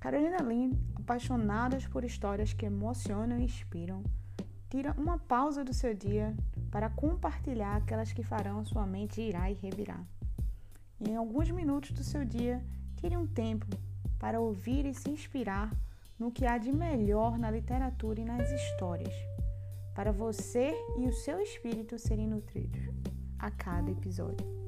Carolina Lynn, apaixonadas por histórias que emocionam e inspiram, tira uma pausa do seu dia para compartilhar aquelas que farão sua mente irá e revirar. E em alguns minutos do seu dia, tire um tempo para ouvir e se inspirar no que há de melhor na literatura e nas histórias, para você e o seu espírito serem nutridos a cada episódio.